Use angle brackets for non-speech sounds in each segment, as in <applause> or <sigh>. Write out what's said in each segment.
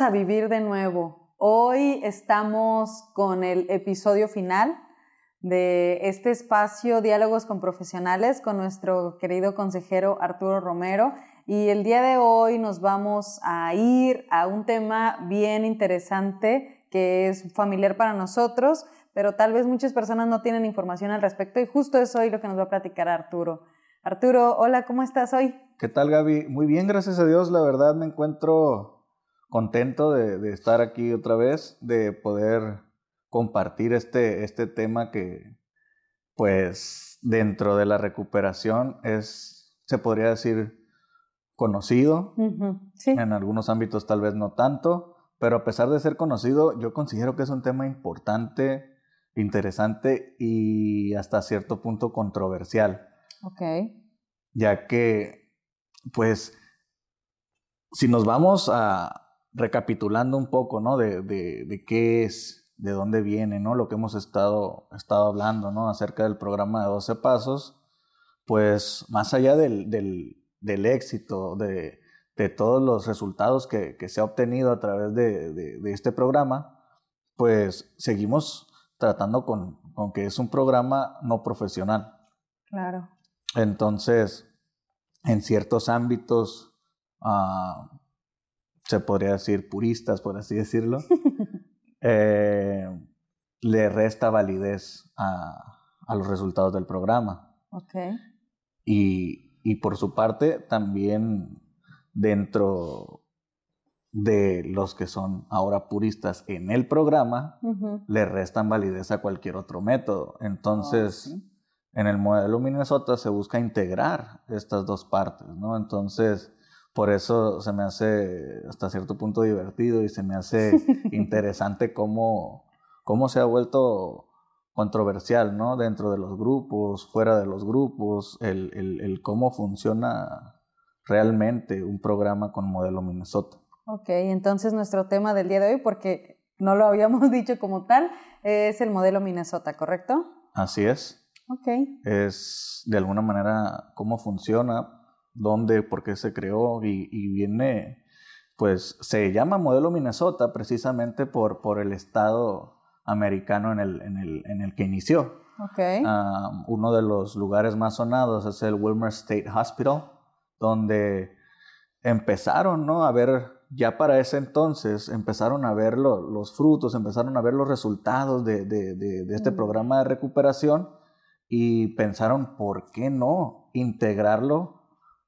A Vivir de nuevo. Hoy estamos con el episodio final de este espacio Diálogos con Profesionales con nuestro querido consejero Arturo Romero. Y el día de hoy nos vamos a ir a un tema bien interesante que es familiar para nosotros, pero tal vez muchas personas no tienen información al respecto y justo es hoy lo que nos va a platicar Arturo. Arturo, hola, ¿cómo estás hoy? ¿Qué tal Gaby? Muy bien, gracias a Dios. La verdad me encuentro contento de, estar aquí otra vez, de poder compartir este, este tema que, pues, dentro de la recuperación es, se podría decir, conocido. En algunos ámbitos tal vez no tanto, pero a pesar de ser conocido, yo considero que es un tema importante, interesante y hasta cierto punto controversial. Ok. Ya que, pues, si nos vamos a, recapitulando un poco, ¿no? De, de, qué es, de dónde viene, ¿no? Lo que hemos estado, estado hablando, ¿no? Acerca del programa de 12 pasos, pues más allá del, del, del éxito, de, de, todos los resultados que, que, se ha obtenido a través de, este programa, pues seguimos tratando con, con, que es un programa no profesional. Claro. Entonces, en ciertos ámbitos, uh, se podría decir puristas, por así decirlo, <laughs> eh, le resta validez a, los resultados del programa. Okay. Y, y, por su parte, también dentro de los que son ahora puristas en el programa, le restan validez a cualquier otro método. Entonces, oh, en el modelo Minnesota se busca integrar estas dos partes, ¿no? Entonces, por eso se me hace hasta cierto punto divertido y se me hace <laughs> interesante cómo, cómo se ha vuelto controversial, ¿no? Dentro de los grupos, fuera de los grupos, el, el, el cómo funciona realmente un programa con modelo Minnesota. Ok, entonces nuestro tema del día de hoy, porque no lo habíamos <laughs> dicho como tal, es el modelo Minnesota, ¿correcto? Así es. Ok. Es de alguna manera cómo funciona, dónde, por qué se creó y, viene, pues se llama modelo Minnesota precisamente por, por el estado americano en el, en el, en el que inició. Okay. Uno de los lugares más sonados es el Wilmer State Hospital, donde empezaron ¿no? a ver, ya para ese entonces, empezaron a ver los frutos, empezaron a ver los resultados de, de, de este mm. programa de recuperación y pensaron, ¿por qué no integrarlo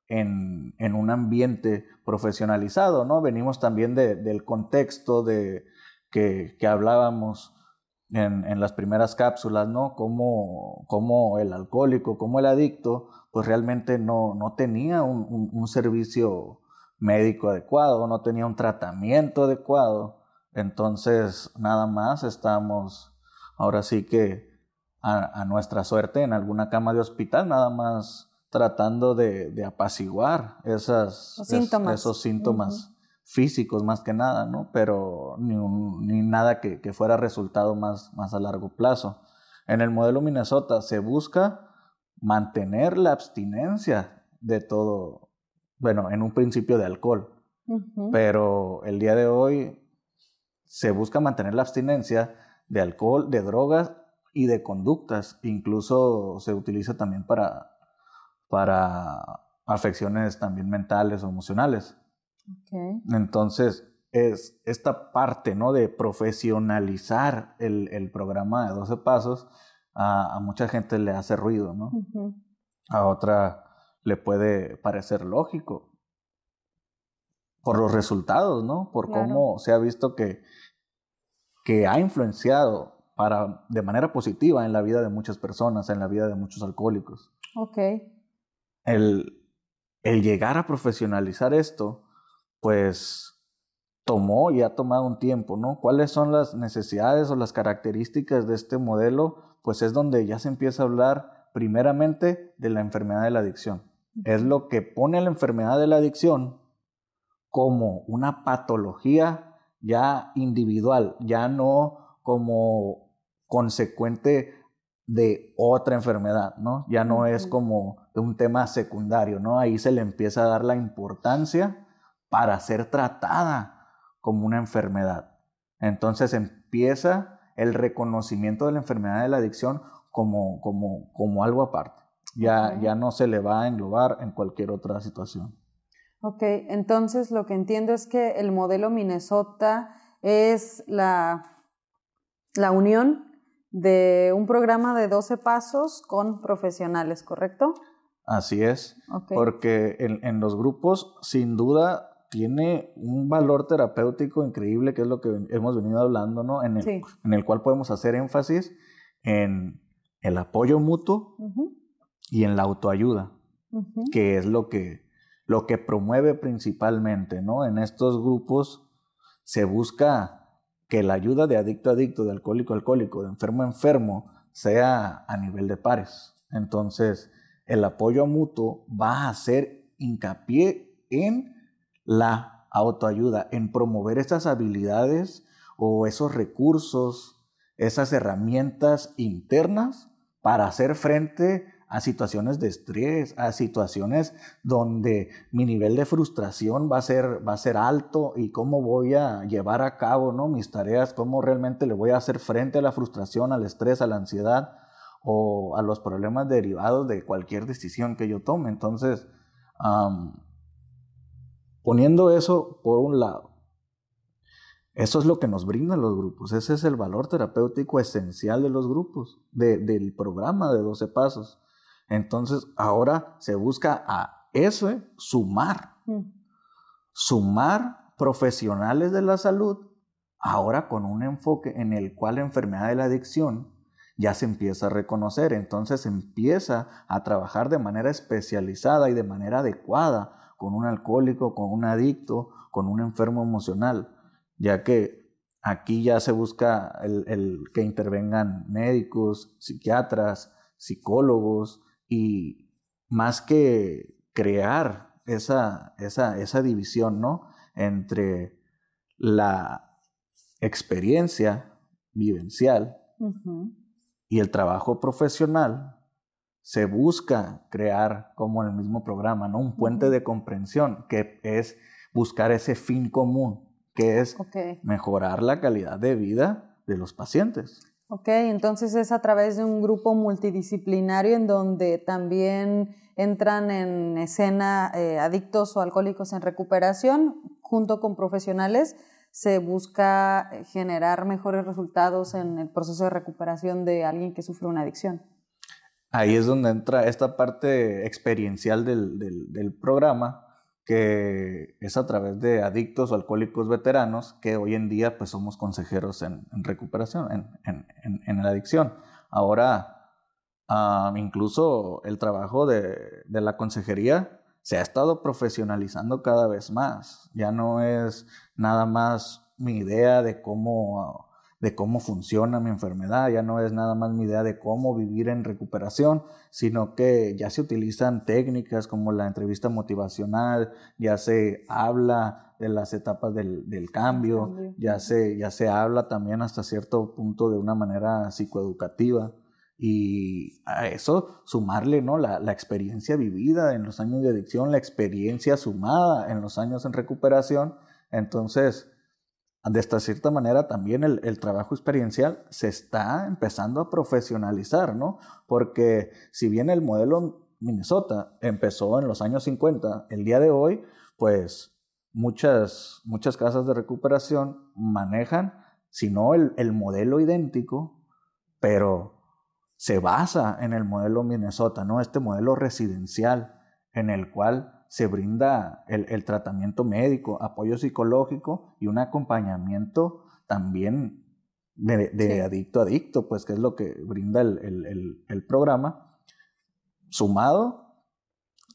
en, un ambiente profesionalizado, ¿no? Venimos también de, del contexto de que, hablábamos en, las primeras cápsulas, ¿no? Cómo, cómo, el alcohólico, cómo el adicto, pues realmente no, no tenía un, servicio médico adecuado, no tenía un tratamiento adecuado. Entonces, nada más estamos ahora sí que a nuestra suerte en alguna cama de hospital, nada más tratando de, de apaciguar esas, síntomas. esos síntomas físicos más que nada, ¿no? Pero ni, ni nada que, que, fuera resultado más, más a largo plazo. En el modelo Minnesota se busca mantener la abstinencia de todo, bueno, en un principio de alcohol, pero el día de hoy se busca mantener la abstinencia de alcohol, de drogas y de conductas. Incluso se utiliza también para para afecciones también mentales o emocionales. Entonces, es esta parte, ¿no? De profesionalizar el, el programa de 12 pasos, a, a, mucha gente le hace ruido, ¿no? A otra le puede parecer lógico por los resultados, ¿no? Por cómo se ha visto que, que ha influenciado para, de manera positiva en la vida de muchas personas, en la vida de muchos alcohólicos. Ok el, el llegar a profesionalizar esto, pues tomó y ha tomado un tiempo, ¿no? ¿Cuáles son las necesidades o las características de este modelo? Pues es donde ya se empieza a hablar primeramente de la enfermedad de la adicción. Es lo que pone a la enfermedad de la adicción como una patología ya individual, ya no como consecuente de otra enfermedad, ¿no? Ya no es como un tema secundario, ¿no? Ahí se le empieza a dar la importancia para ser tratada como una enfermedad. Entonces empieza el reconocimiento de la enfermedad de la adicción como, como, como algo aparte. Ya, ya no se le va a englobar en cualquier otra situación. Ok, entonces lo que entiendo es que el modelo Minnesota es la, la unión de un programa de 12 pasos con profesionales, ¿correcto? Así es, porque en, los grupos sin duda tiene un valor terapéutico increíble, que es lo que hemos venido hablando, ¿no? En el, en el cual podemos hacer énfasis en el apoyo mutuo y en la autoayuda, que es lo que, lo que promueve principalmente, ¿no? En estos grupos se busca que la ayuda de adicto a adicto, de alcohólico a alcohólico, de enfermo a enfermo, sea a nivel de pares. Entonces, el apoyo mutuo va a hacer hincapié en la autoayuda, en promover esas habilidades o esos recursos, esas herramientas internas para hacer frente a situaciones de estrés, a situaciones donde mi nivel de frustración va a ser, va a ser alto y cómo voy a llevar a cabo ¿no? mis tareas, cómo realmente le voy a hacer frente a la frustración, al estrés, a la ansiedad o a los problemas derivados de cualquier decisión que yo tome. Entonces, poniendo eso por un lado, eso es lo que nos brindan los grupos, ese es el valor terapéutico esencial de los grupos, del programa de 12 pasos. Entonces, ahora se busca a eso, sumar, mm. sumar profesionales de la salud, ahora con un enfoque en el cual la enfermedad de la adicción ya se empieza a reconocer, entonces empieza a trabajar de manera especializada y de manera adecuada con un alcohólico, con un adicto, con un enfermo emocional, ya que aquí ya se busca el, que intervengan médicos, psiquiatras, psicólogos y más que crear esa, esa, esa división ¿no? entre la experiencia vivencial y el trabajo profesional, se busca crear, como en el mismo programa, ¿no? un puente de comprensión, que es buscar ese fin común, que es mejorar la calidad de vida de los pacientes. Ok, entonces es a través de un grupo multidisciplinario en donde también entran en escena eh, adictos o alcohólicos en recuperación junto con profesionales se busca eh, generar mejores resultados en el proceso de recuperación de alguien que sufre una adicción. Ahí es donde entra esta parte experiencial del, del, programa, que es a través de adictos o alcohólicos veteranos, que hoy en día pues somos consejeros en, recuperación, en, en, en, la adicción. Ahora, incluso el trabajo de, de la consejería se ha estado profesionalizando cada vez más. Ya no es nada más mi idea de cómo, de cómo funciona mi enfermedad, ya no es nada más mi idea de cómo vivir en recuperación, sino que ya se utilizan técnicas como la entrevista motivacional, ya se habla de las etapas del, del cambio, Ya, se, ya se habla también hasta cierto punto de una manera psicoeducativa. Y a eso sumarle ¿no? la, la, experiencia vivida en los años de adicción, la experiencia sumada en los años en recuperación. Entonces, de esta cierta manera también el, el, trabajo experiencial se está empezando a profesionalizar, ¿no? Porque si bien el modelo Minnesota empezó en los años 50, el día de hoy, pues muchas, muchas casas de recuperación manejan, si no el, el modelo idéntico, pero se basa en el modelo Minnesota, ¿no? Este modelo residencial en el cual se brinda el, tratamiento médico, apoyo psicológico y un acompañamiento también de, adicto a adicto, pues que es lo que brinda el, el programa, sumado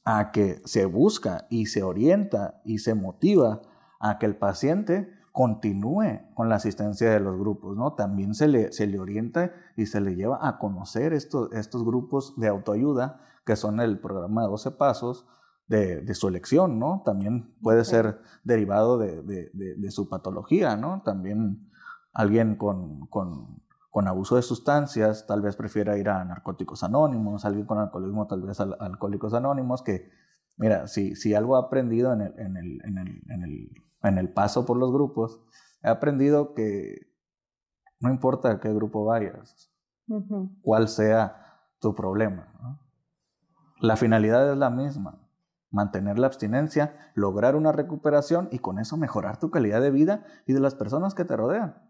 a que se busca y se orienta y se motiva a que el paciente continúe con la asistencia de los grupos, ¿no? También se le, se le orienta y se le lleva a conocer estos, estos grupos de autoayuda, que son el programa de 12 pasos de, de su elección, ¿no? También puede ser derivado de, de, de, su patología, ¿no? También alguien con, con, con, abuso de sustancias tal vez prefiera ir a narcóticos anónimos, alguien con alcoholismo tal vez a, alcohólicos anónimos, que Mira, si, si algo he aprendido en el, en, el, en, el, en, el, en el paso por los grupos, he aprendido que no importa a qué grupo vayas, cuál sea tu problema. La finalidad es la misma, mantener la abstinencia, lograr una recuperación y con eso mejorar tu calidad de vida y de las personas que te rodean.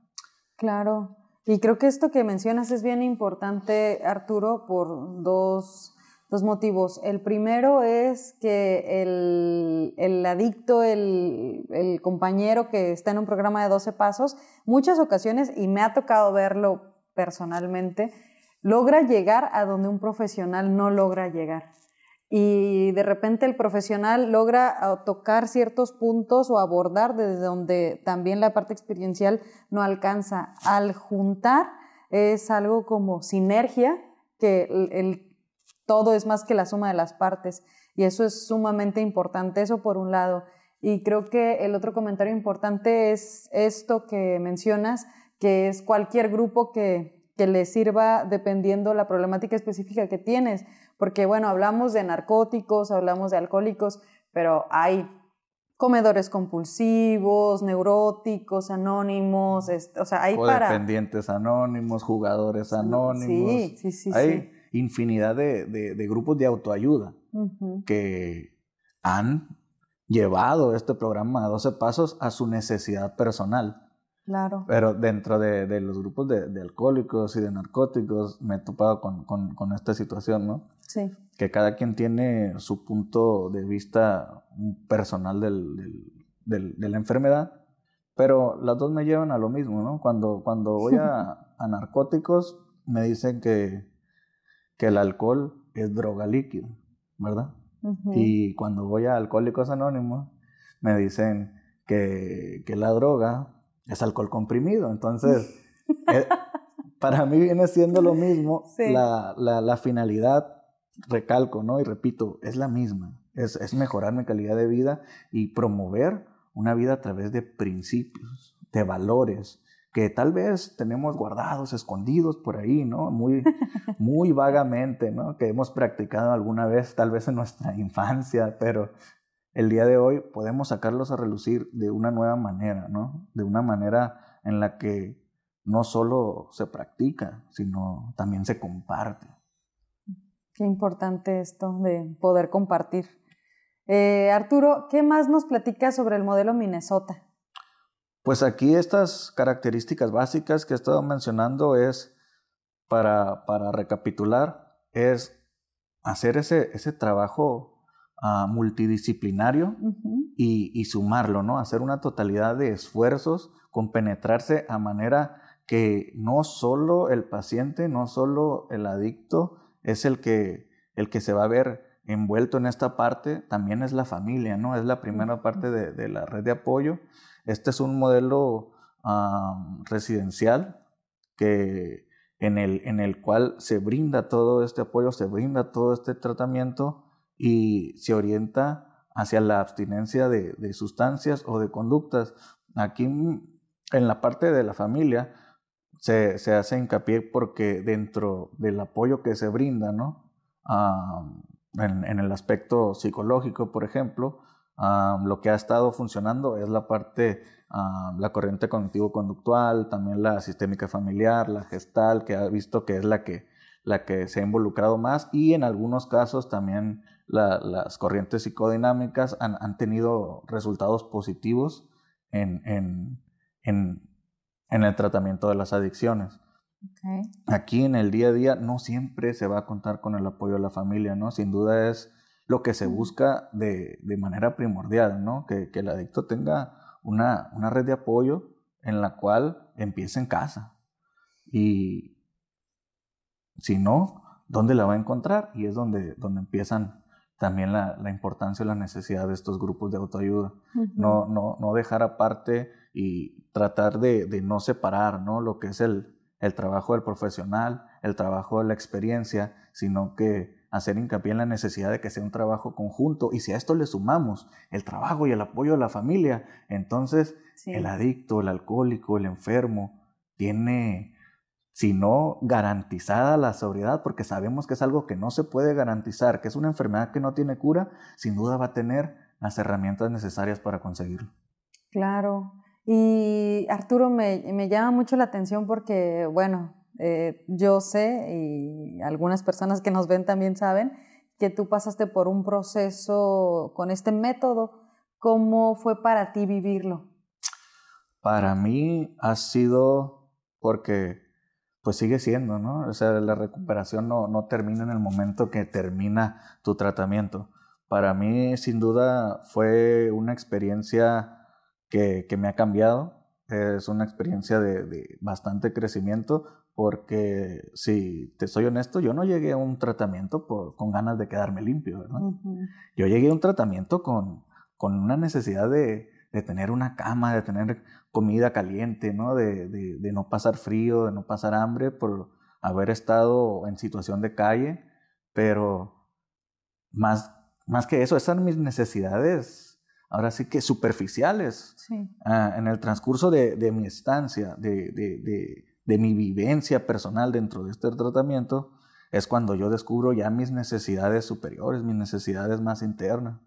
Claro, y creo que esto que mencionas es bien importante, Arturo, por dos, dos motivos. El primero es que el, el adicto, el, el, compañero que está en un programa de 12 pasos, muchas ocasiones, y me ha tocado verlo personalmente, logra llegar a donde un profesional no logra llegar y de repente el profesional logra tocar ciertos puntos o abordar desde donde también la parte experiencial no alcanza. Al juntar es algo como sinergia, que el, todo es más que la suma de las partes y eso es sumamente importante, eso por un lado. Y creo que el otro comentario importante es esto que mencionas, que es cualquier grupo que, que le sirva dependiendo la problemática específica que tienes porque bueno, hablamos de narcóticos, hablamos de alcohólicos, pero hay comedores compulsivos, neuróticos, anónimos, o sea, hay para... Anónimos, jugadores anónimos. Sí, sí, sí. Hay infinidad de, de, grupos de autoayuda que han llevado este programa a 12 pasos a su necesidad personal. Claro. Pero dentro de, de los grupos de, de, alcohólicos y de narcóticos me he topado con, con, con esta situación, ¿no? Sí. Que cada quien tiene su punto de vista personal del, del, de la enfermedad, pero las dos me llevan a lo mismo, ¿no? Cuando, cuando voy a, <laughs> a narcóticos me dicen que, que el alcohol es droga líquida, ¿verdad? Y cuando voy a Alcohólicos Anónimos me dicen que, que la droga es alcohol comprimido. Entonces, <laughs> eh, para mí viene siendo lo mismo. La, la, finalidad, recalco, ¿no? Y repito, es la misma. Es, es, mejorar mi calidad de vida y promover una vida a través de principios, de valores que tal vez tenemos guardados, escondidos por ahí, ¿no? Muy, <laughs> muy vagamente, ¿no? Que hemos practicado alguna vez, tal vez en nuestra <laughs> infancia, pero el día de hoy podemos sacarlos a relucir de una nueva manera, ¿no? De una manera en la que no solo se practica, sino también se comparte. Qué importante esto de poder compartir. Eh, Arturo, ¿qué más nos platicas sobre el modelo Minnesota? Pues aquí estas características básicas que he estado mencionando es, para, para recapitular, es hacer ese, ese trabajo multidisciplinario y, sumarlo, ¿no? Hacer una totalidad de esfuerzos, compenetrarse a manera que no solo el paciente, no solo el adicto es el que, el que se va a ver envuelto en esta parte, también es la familia, ¿no? Es la primera parte de, la red de apoyo. Este es un modelo residencial que, en, el, en el cual se brinda todo este apoyo, se brinda todo este tratamiento y se orienta hacia la abstinencia de, sustancias o de conductas. Aquí en la parte de la familia se, hace hincapié porque dentro del apoyo que se brinda, ¿no? en, el aspecto psicológico, por ejemplo, lo que ha estado funcionando es la parte, la corriente cognitivo-conductual, también la sistémica familiar, la gestal, que ha visto que es la que, la que se ha involucrado más y en algunos casos también las corrientes psicodinámicas han, han, tenido resultados positivos en, en, en, en, el tratamiento de las adicciones. Aquí en el día a día no siempre se va a contar con el apoyo de la familia, ¿no? Sin duda es lo que se busca de, de manera primordial, ¿no? Que, que, el adicto tenga una, una red de apoyo en la cual empiece en casa. Y si no, ¿dónde la va a encontrar? Y es donde, donde empiezan también la, la, importancia y la necesidad de estos grupos de autoayuda. no, no, no dejar aparte y tratar de, de, no separar ¿no? lo que es el, el trabajo del profesional, el trabajo de la experiencia, sino que hacer hincapié en la necesidad de que sea un trabajo conjunto. Y si a esto le sumamos el trabajo y el apoyo de la familia, entonces el adicto, el alcohólico, el enfermo, tiene sino garantizada la sobriedad, porque sabemos que es algo que no se puede garantizar, que es una enfermedad que no tiene cura, sin duda va a tener las herramientas necesarias para conseguirlo. Claro. Y Arturo, me, me llama mucho la atención porque, bueno, eh, yo sé y algunas personas que nos ven también saben que tú pasaste por un proceso con este método. ¿Cómo fue para ti vivirlo? Para mí ha sido porque pues sigue siendo, ¿no? O sea, la recuperación no, no termina en el momento que termina tu tratamiento. Para mí, sin duda, fue una experiencia que, que me ha cambiado. Es una experiencia de, de, bastante crecimiento porque, si te soy honesto, yo no llegué a un tratamiento por, con ganas de quedarme limpio, ¿verdad? Yo llegué a un tratamiento con, con una necesidad de, de tener una cama, de tener comida caliente, ¿no? De, de, no pasar frío, de no pasar hambre por haber estado en situación de calle, pero más, más que eso, esas mis necesidades, ahora sí que superficiales. Sí. Ah, en el transcurso de, de mi estancia, de, de, mi vivencia personal dentro de este tratamiento, es cuando yo descubro ya mis necesidades superiores, mis necesidades más internas.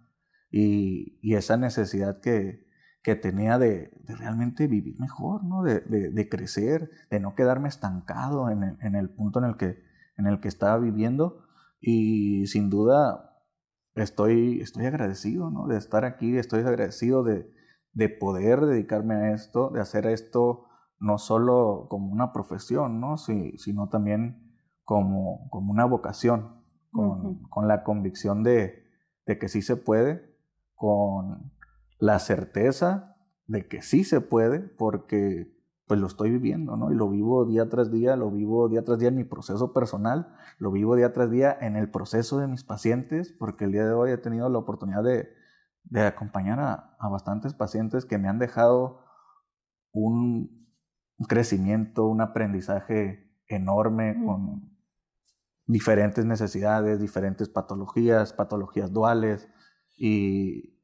Y, y esa necesidad que, que tenía de, realmente vivir mejor, ¿no? De, de, crecer, de no quedarme estancado en el, en el punto en el, que, en el que estaba viviendo. Y sin duda estoy, estoy agradecido ¿no? de estar aquí, estoy agradecido de, de poder dedicarme a esto, de hacer esto no solo como una profesión, ¿no? Sino también como, como una vocación, con, uh -huh. con la convicción de, de que sí se puede, con la certeza de que sí se puede porque pues lo estoy viviendo, ¿no? Y lo vivo día tras día, lo vivo día tras día en mi proceso personal, lo vivo día tras día en el proceso de mis pacientes, porque el día de hoy he tenido la oportunidad de, de acompañar a, a, bastantes pacientes que me han dejado un, crecimiento, un aprendizaje enorme mm. con diferentes necesidades, diferentes patologías, patologías duales y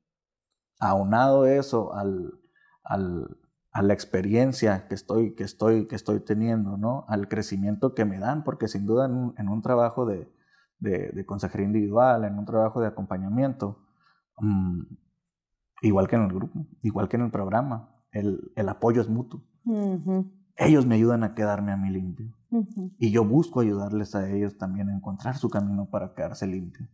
aunado eso al, al, a la experiencia que estoy, que, estoy, que estoy teniendo, ¿no? al crecimiento que me dan, porque sin duda en un, en un trabajo de, de, de, consejería individual, en un trabajo de acompañamiento, um, igual que en el grupo, igual que en el programa, el, el apoyo es mutuo. Uh -huh. Ellos me ayudan a quedarme a mí limpio. Uh -huh. Y yo busco ayudarles a ellos también a encontrar su camino para quedarse limpio.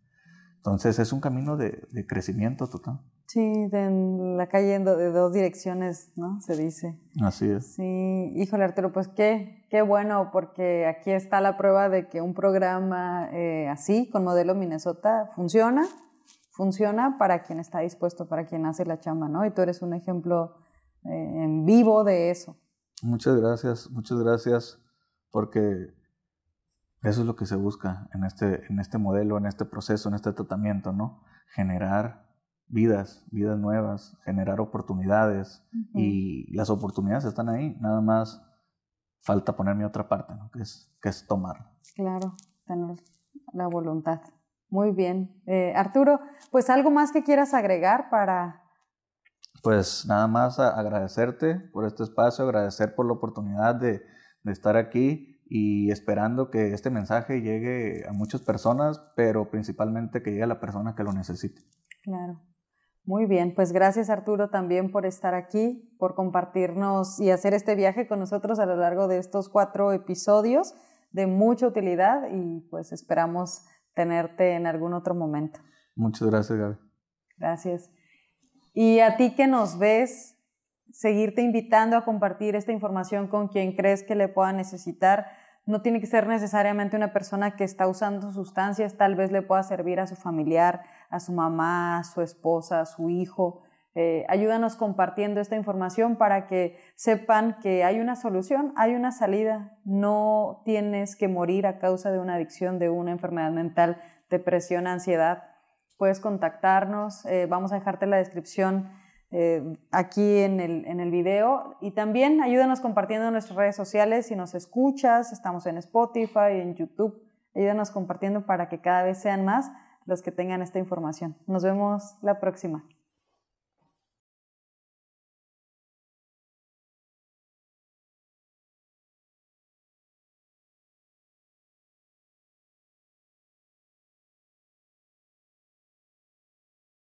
Entonces es un camino de, de crecimiento total. Sí, de en la calle de dos direcciones, ¿no? Se dice. Así es. Sí, híjole Arturo, pues qué, qué bueno, porque aquí está la prueba de que un programa eh, así, con modelo Minnesota, funciona, funciona para quien está dispuesto, para quien hace la chamba, ¿no? Y tú eres un ejemplo eh, en vivo de eso. Muchas gracias, muchas gracias, porque eso es lo que se busca en este, en este modelo, en este proceso, en este tratamiento, ¿no? Generar vidas, vidas nuevas, generar oportunidades uh -huh. y las oportunidades están ahí, nada más falta poner mi otra parte, ¿no? que, es, que es tomar. Claro, tener la voluntad. Muy bien. Eh, Arturo, pues algo más que quieras agregar para... Pues nada más agradecerte por este espacio, agradecer por la oportunidad de, de estar aquí y esperando que este mensaje llegue a muchas personas, pero principalmente que llegue a la persona que lo necesite. Claro. Muy bien, pues gracias Arturo también por estar aquí, por compartirnos y hacer este viaje con nosotros a lo largo de estos cuatro episodios de mucha utilidad y pues esperamos tenerte en algún otro momento. Muchas gracias, Gaby. Gracias. Y a ti que nos ves, seguirte invitando a compartir esta información con quien crees que le pueda necesitar. No tiene que ser necesariamente una persona que está usando sustancias, tal vez le pueda servir a su familiar, a su mamá, a su esposa, a su hijo. Eh, ayúdanos compartiendo esta información para que sepan que hay una solución, hay una salida. No tienes que morir a causa de una adicción, de una enfermedad mental, depresión, ansiedad. Puedes contactarnos, eh, vamos a dejarte la descripción eh, aquí en el, en el video. Y también ayúdanos compartiendo en nuestras redes sociales. Si nos escuchas, estamos en Spotify, en YouTube. Ayúdanos compartiendo para que cada vez sean más los que tengan esta información. Nos vemos la próxima.